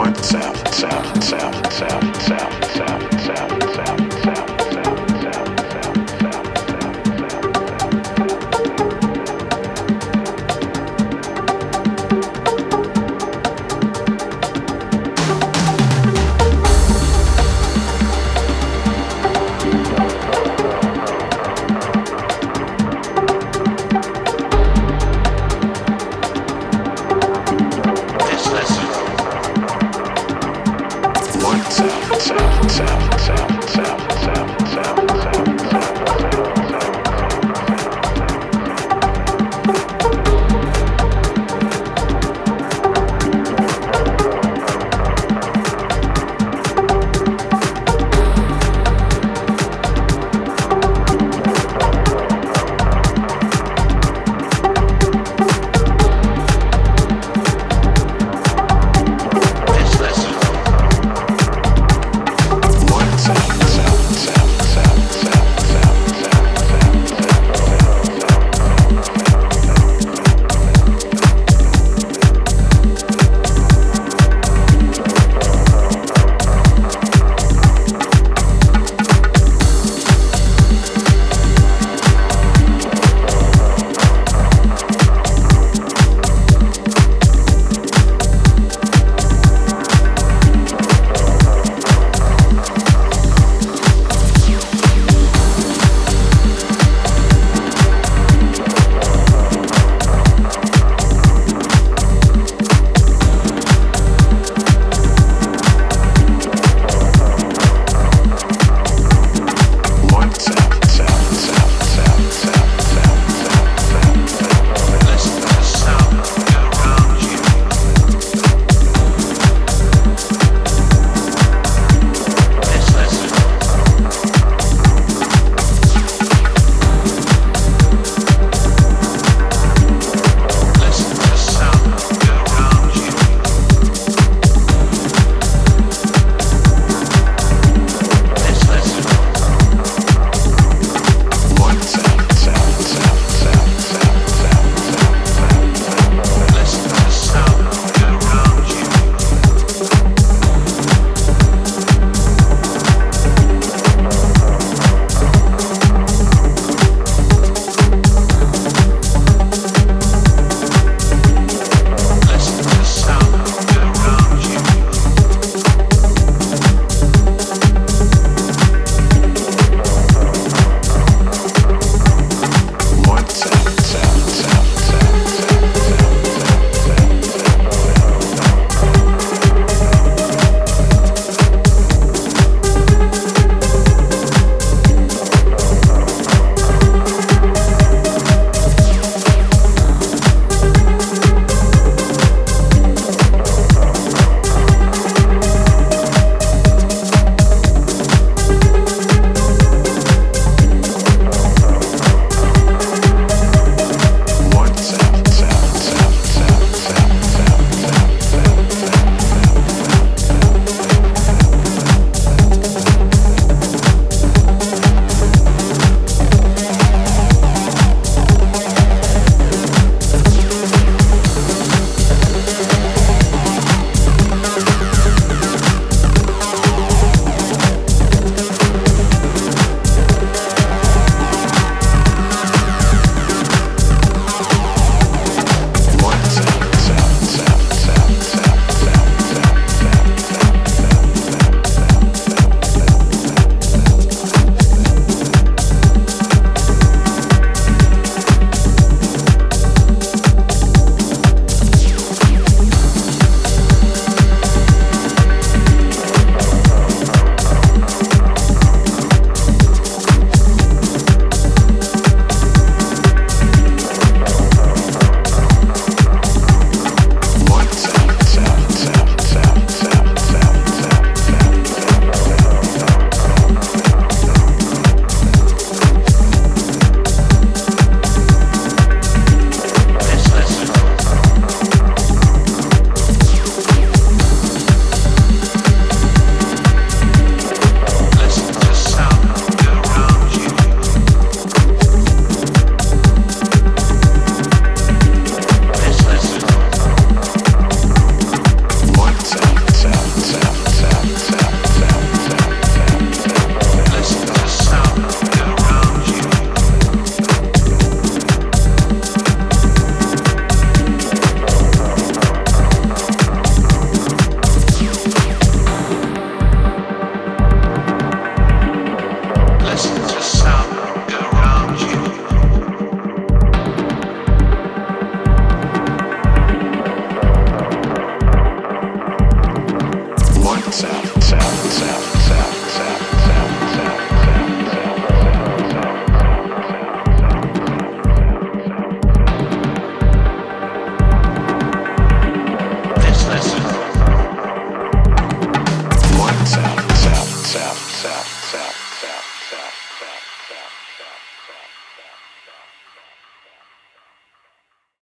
smart sound, sound, sound, sound, sound, sound, sound.